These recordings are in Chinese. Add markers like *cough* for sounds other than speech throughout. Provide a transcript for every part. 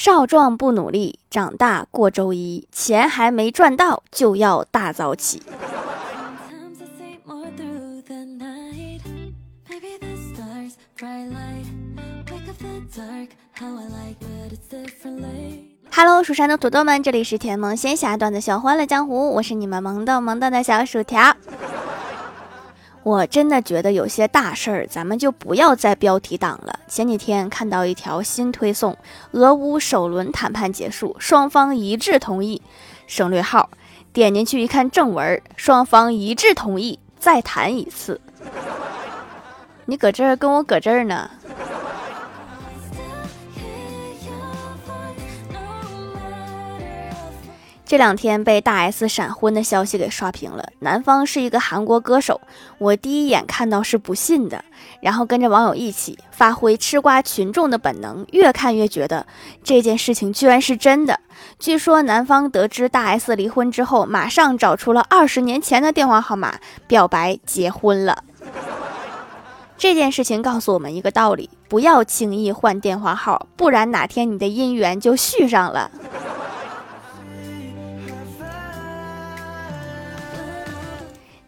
少壮不努力，长大过周一，钱还没赚到就要大早起。Hello，蜀山的土豆们，这里是甜萌仙侠段子小欢乐江湖，我是你们萌豆萌豆的小薯条。我真的觉得有些大事儿，咱们就不要再标题党了。前几天看到一条新推送，俄乌首轮谈判结束，双方一致同意，省略号，点进去一看正文，双方一致同意再谈一次。你搁这儿跟我搁这儿呢。这两天被大 S 闪婚的消息给刷屏了，男方是一个韩国歌手。我第一眼看到是不信的，然后跟着网友一起发挥吃瓜群众的本能，越看越觉得这件事情居然是真的。据说男方得知大 S 离婚之后，马上找出了二十年前的电话号码，表白结婚了。这件事情告诉我们一个道理：不要轻易换电话号，不然哪天你的姻缘就续上了。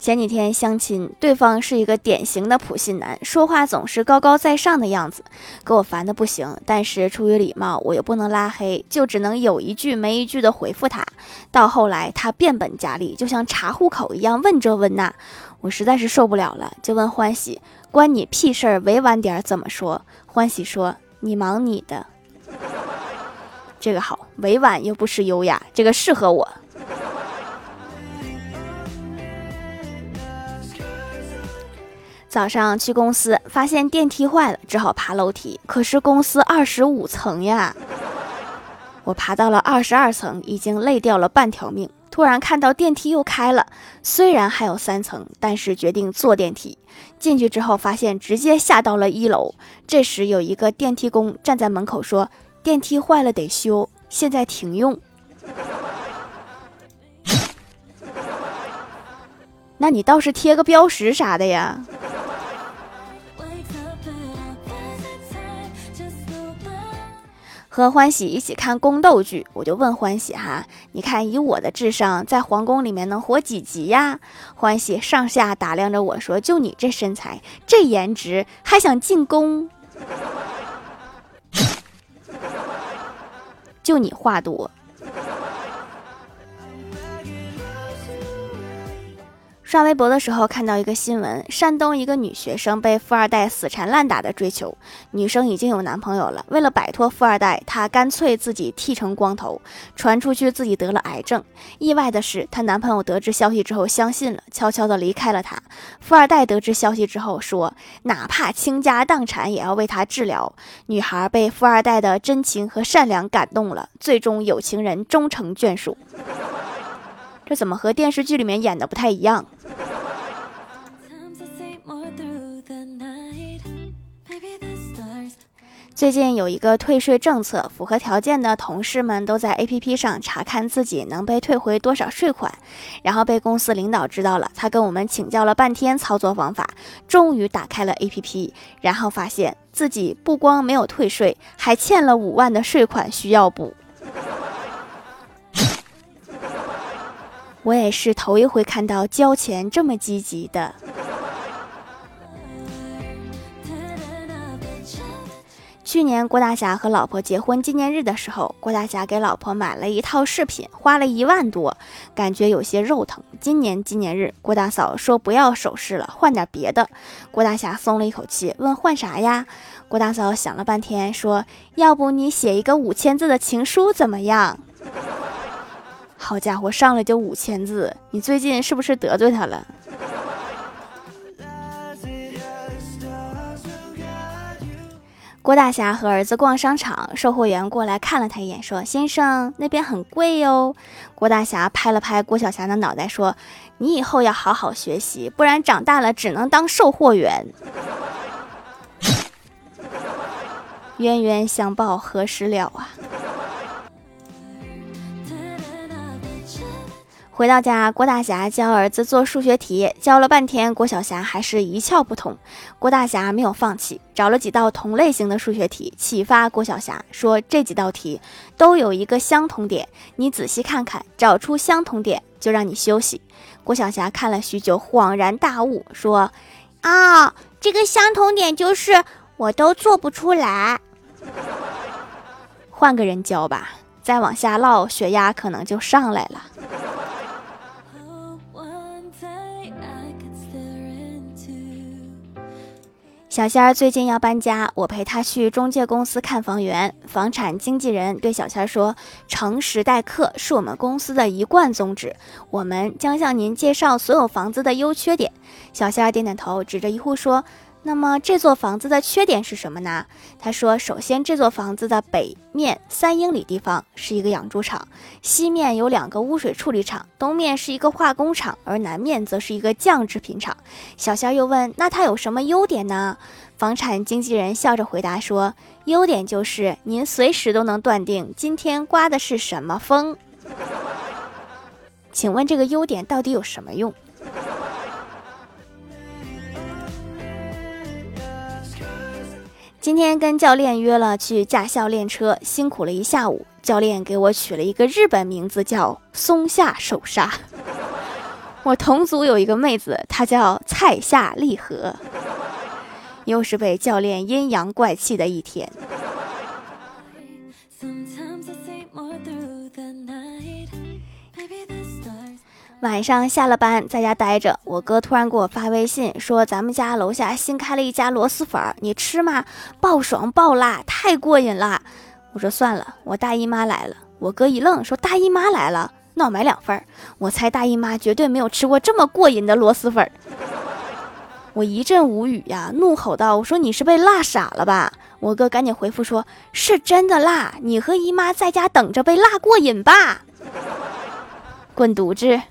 前几天相亲，对方是一个典型的普信男，说话总是高高在上的样子，给我烦的不行。但是出于礼貌，我又不能拉黑，就只能有一句没一句的回复他。到后来，他变本加厉，就像查户口一样问这问那，我实在是受不了了，就问欢喜：“关你屁事儿？”委婉点怎么说？欢喜说：“你忙你的。*laughs* ”这个好，委婉又不失优雅，这个适合我。早上去公司，发现电梯坏了，只好爬楼梯。可是公司二十五层呀，我爬到了二十二层，已经累掉了半条命。突然看到电梯又开了，虽然还有三层，但是决定坐电梯。进去之后，发现直接下到了一楼。这时有一个电梯工站在门口说：“电梯坏了得修，现在停用。”那你倒是贴个标识啥的呀？和欢喜一起看宫斗剧，我就问欢喜哈，你看以我的智商，在皇宫里面能活几集呀？欢喜上下打量着我说：“就你这身材，这颜值，还想进宫？*laughs* 就你话多。”刷微博的时候看到一个新闻，山东一个女学生被富二代死缠烂打的追求，女生已经有男朋友了，为了摆脱富二代，她干脆自己剃成光头，传出去自己得了癌症。意外的是，她男朋友得知消息之后相信了，悄悄的离开了她。富二代得知消息之后说，哪怕倾家荡产也要为她治疗。女孩被富二代的真情和善良感动了，最终有情人终成眷属。这怎么和电视剧里面演的不太一样？最近有一个退税政策，符合条件的同事们都在 APP 上查看自己能被退回多少税款，然后被公司领导知道了，他跟我们请教了半天操作方法，终于打开了 APP，然后发现自己不光没有退税，还欠了五万的税款需要补。*laughs* 我也是头一回看到交钱这么积极的。去年郭大侠和老婆结婚纪念日的时候，郭大侠给老婆买了一套饰品，花了一万多，感觉有些肉疼。今年纪念日，郭大嫂说不要首饰了，换点别的。郭大侠松了一口气，问换啥呀？郭大嫂想了半天，说要不你写一个五千字的情书怎么样？好家伙，上来就五千字！你最近是不是得罪他了？郭大侠和儿子逛商场，售货员过来看了他一眼，说：“先生，那边很贵哟。”郭大侠拍了拍郭晓霞的脑袋，说：“你以后要好好学习，不然长大了只能当售货员。*laughs* ”冤冤相报何时了啊！回到家，郭大侠教儿子做数学题，教了半天，郭晓霞还是一窍不通。郭大侠没有放弃，找了几道同类型的数学题，启发郭晓霞说：“这几道题都有一个相同点，你仔细看看，找出相同点就让你休息。”郭晓霞看了许久，恍然大悟，说：“啊，这个相同点就是我都做不出来，换个人教吧。再往下唠，血压可能就上来了。”小仙儿最近要搬家，我陪他去中介公司看房源。房产经纪人对小仙儿说：“诚实待客是我们公司的一贯宗旨，我们将向您介绍所有房子的优缺点。”小仙儿点点头，指着一户说。那么这座房子的缺点是什么呢？他说，首先这座房子的北面三英里地方是一个养猪场，西面有两个污水处理厂，东面是一个化工厂，而南面则是一个酱制品厂。小仙又问，那它有什么优点呢？房产经纪人笑着回答说，优点就是您随时都能断定今天刮的是什么风。请问这个优点到底有什么用？今天跟教练约了去驾校练车，辛苦了一下午。教练给我取了一个日本名字，叫松下手刹。*laughs* 我同组有一个妹子，她叫菜下利和。又是被教练阴阳怪气的一天。晚上下了班，在家待着，我哥突然给我发微信说：“咱们家楼下新开了一家螺蛳粉，你吃吗？爆爽爆辣，太过瘾了。”我说：“算了，我大姨妈来了。”我哥一愣，说：“大姨妈来了，那我买两份。”我猜大姨妈绝对没有吃过这么过瘾的螺蛳粉。我一阵无语呀，怒吼道：“我说你是被辣傻了吧？”我哥赶紧回复说：“是真的辣，你和姨妈在家等着被辣过瘾吧。”滚犊子！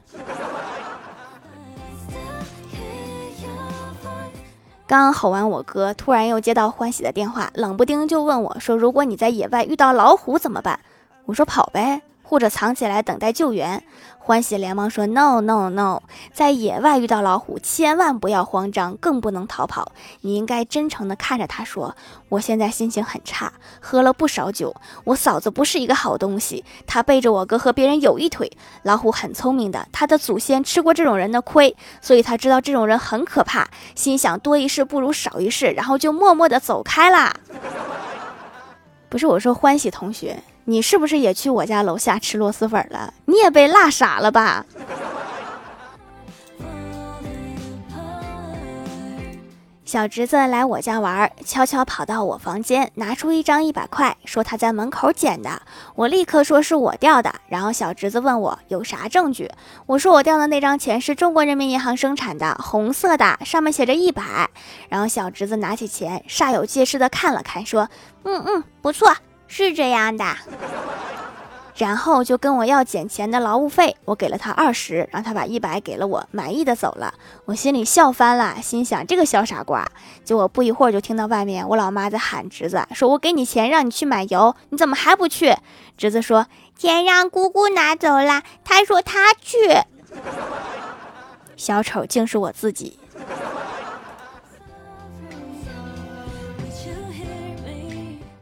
刚吼完我哥，突然又接到欢喜的电话，冷不丁就问我说：“如果你在野外遇到老虎怎么办？”我说：“跑呗。”或者藏起来等待救援。欢喜连忙说：“No No No，在野外遇到老虎，千万不要慌张，更不能逃跑。你应该真诚地看着他说：我现在心情很差，喝了不少酒。我嫂子不是一个好东西，她背着我哥和别人有一腿。老虎很聪明的，他的祖先吃过这种人的亏，所以他知道这种人很可怕，心想多一事不如少一事，然后就默默地走开啦。不是我说，欢喜同学。”你是不是也去我家楼下吃螺蛳粉了？你也被辣傻了吧？小侄子来我家玩，悄悄跑到我房间，拿出一张一百块，说他在门口捡的。我立刻说是我掉的。然后小侄子问我有啥证据，我说我掉的那张钱是中国人民银行生产的，红色的，上面写着一百。然后小侄子拿起钱，煞有介事的看了看，说：“嗯嗯，不错。”是这样的，然后就跟我要捡钱的劳务费，我给了他二十，让他把一百给了我，满意的走了。我心里笑翻了，心想这个小傻瓜。结果不一会儿就听到外面我老妈在喊侄子，说我给你钱让你去买油，你怎么还不去？侄子说钱让姑姑拿走了，他说他去。小丑竟是我自己。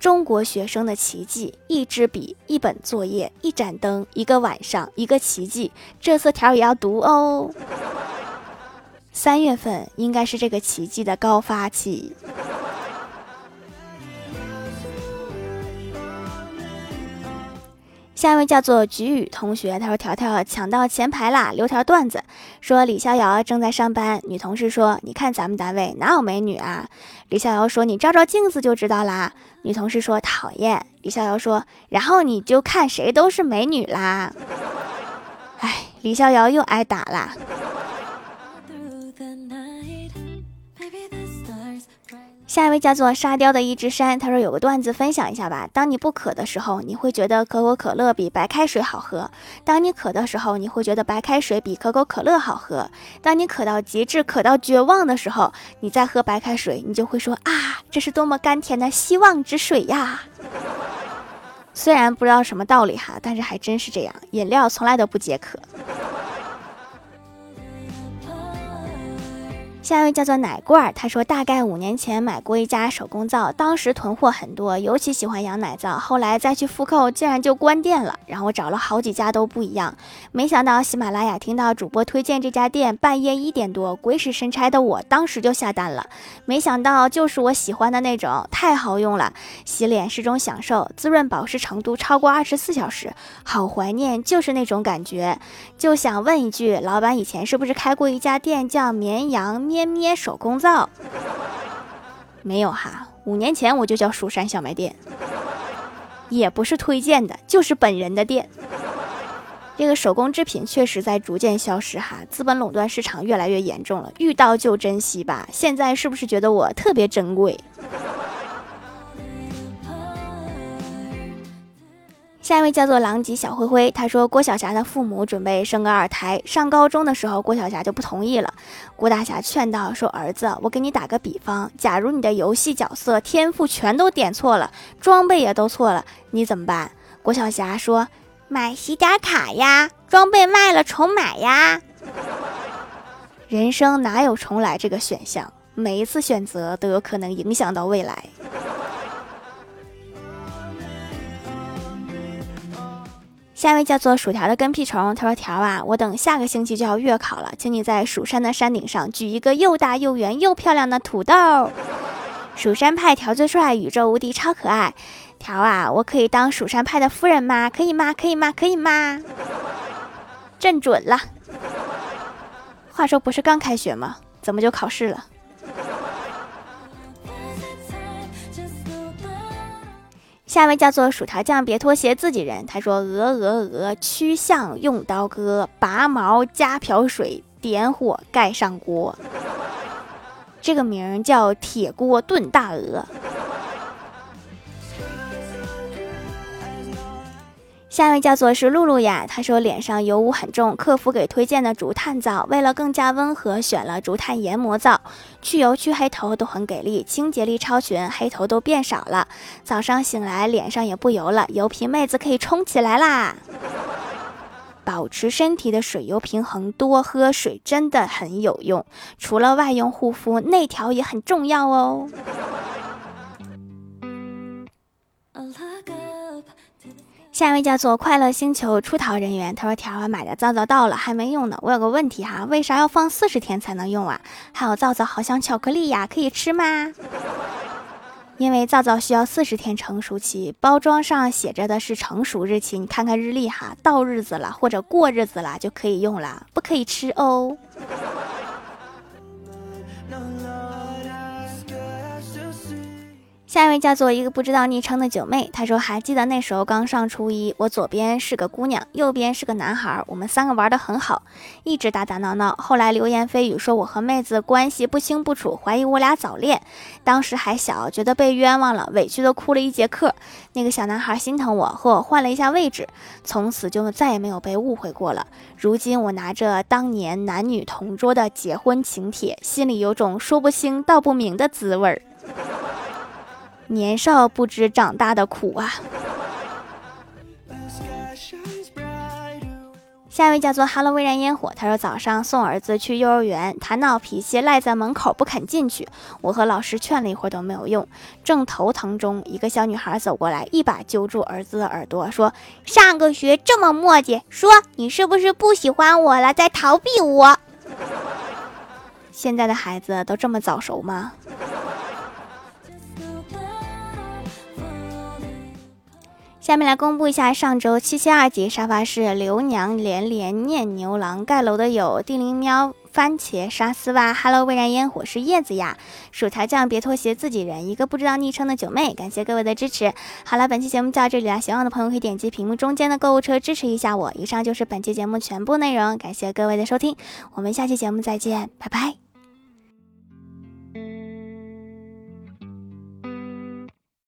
中国学生的奇迹：一支笔，一本作业，一盏灯，一个晚上，一个奇迹。这四条也要读哦。三月份应该是这个奇迹的高发期。下一位叫做菊雨同学，他说：“条条抢到前排啦！”留条段子说：“李逍遥正在上班，女同事说：‘你看咱们单位哪有美女啊？’李逍遥说：‘你照照镜子就知道啦。’女同事说：‘讨厌。’李逍遥说：‘然后你就看谁都是美女啦。’哎，李逍遥又挨打啦。”下一位叫做沙雕的一只山，他说有个段子分享一下吧。当你不渴的时候，你会觉得可口可乐比白开水好喝；当你渴的时候，你会觉得白开水比可口可乐好喝；当你渴到极致、渴到绝望的时候，你再喝白开水，你就会说啊，这是多么甘甜的希望之水呀！虽然不知道什么道理哈，但是还真是这样，饮料从来都不解渴。下一位叫做奶罐儿，他说大概五年前买过一家手工皂，当时囤货很多，尤其喜欢羊奶皂。后来再去复购，竟然就关店了。然后找了好几家都不一样，没想到喜马拉雅听到主播推荐这家店，半夜一点多，鬼使神差的我当时就下单了。没想到就是我喜欢的那种，太好用了，洗脸是种享受，滋润保湿程度超过二十四小时，好怀念就是那种感觉。就想问一句，老板以前是不是开过一家店叫绵羊面？捏捏手工皂，没有哈。五年前我就叫蜀山小卖店，也不是推荐的，就是本人的店。这个手工制品确实在逐渐消失哈，资本垄断市场越来越严重了，遇到就珍惜吧。现在是不是觉得我特别珍贵？下一位叫做狼藉小灰灰，他说郭晓霞的父母准备生个二胎，上高中的时候郭晓霞就不同意了。郭大侠劝道说：“儿子，我给你打个比方，假如你的游戏角色天赋全都点错了，装备也都错了，你怎么办？”郭晓霞说：“买洗点卡呀，装备卖了重买呀。”人生哪有重来这个选项？每一次选择都有可能影响到未来。下一位叫做薯条的跟屁虫，他说：“条啊，我等下个星期就要月考了，请你在蜀山的山顶上举一个又大又圆又漂亮的土豆。*laughs* 蜀山派条最帅，宇宙无敌超可爱。条啊，我可以当蜀山派的夫人吗？可以吗？可以吗？可以吗？*laughs* 真准了。话说不是刚开学吗？怎么就考试了？”下一位叫做薯条酱，别拖鞋，自己人。他说：鹅鹅鹅，曲项用刀割，拔毛加瓢水，点火盖上锅。这个名叫铁锅炖大鹅。下一位叫做是露露呀，她说脸上油污很重，客服给推荐的竹炭皂，为了更加温和，选了竹炭研磨皂，去油去黑头都很给力，清洁力超群，黑头都变少了，早上醒来脸上也不油了，油皮妹子可以冲起来啦！保持身体的水油平衡，多喝水真的很有用，除了外用护肤，内调也很重要哦。下一位叫做快乐星球出逃人员，他说：“条啊，买的皂皂到了，还没用呢。我有个问题哈，为啥要放四十天才能用啊？还有皂皂好像巧克力呀，可以吃吗？*laughs* 因为皂皂需要四十天成熟期，包装上写着的是成熟日期，你看看日历哈，到日子了或者过日子了就可以用了，不可以吃哦。”下一位叫做一个不知道昵称的九妹，她说还记得那时候刚上初一，我左边是个姑娘，右边是个男孩，我们三个玩的很好，一直打打闹闹。后来流言蜚语说我和妹子关系不清不楚，怀疑我俩早恋。当时还小，觉得被冤枉了，委屈的哭了一节课。那个小男孩心疼我，和我换了一下位置，从此就再也没有被误会过了。如今我拿着当年男女同桌的结婚请帖，心里有种说不清道不明的滋味儿。年少不知长大的苦啊！下一位叫做 Hello 微燃烟火，他说早上送儿子去幼儿园，他闹脾气赖在门口不肯进去，我和老师劝了一会儿都没有用，正头疼中，一个小女孩走过来，一把揪住儿子的耳朵，说：“上个学这么磨叽，说你是不是不喜欢我了，在逃避我？” *laughs* 现在的孩子都这么早熟吗？下面来公布一下上周七七二级沙发是刘娘连连念牛郎盖楼的有地灵喵、番茄、沙丝袜、Hello 未燃烟火是叶子呀、薯条酱别拖鞋、自己人一个不知道昵称的九妹，感谢各位的支持。好了，本期节目就到这里了，喜欢的朋友可以点击屏幕中间的购物车支持一下我。以上就是本期节目全部内容，感谢各位的收听，我们下期节目再见，拜拜。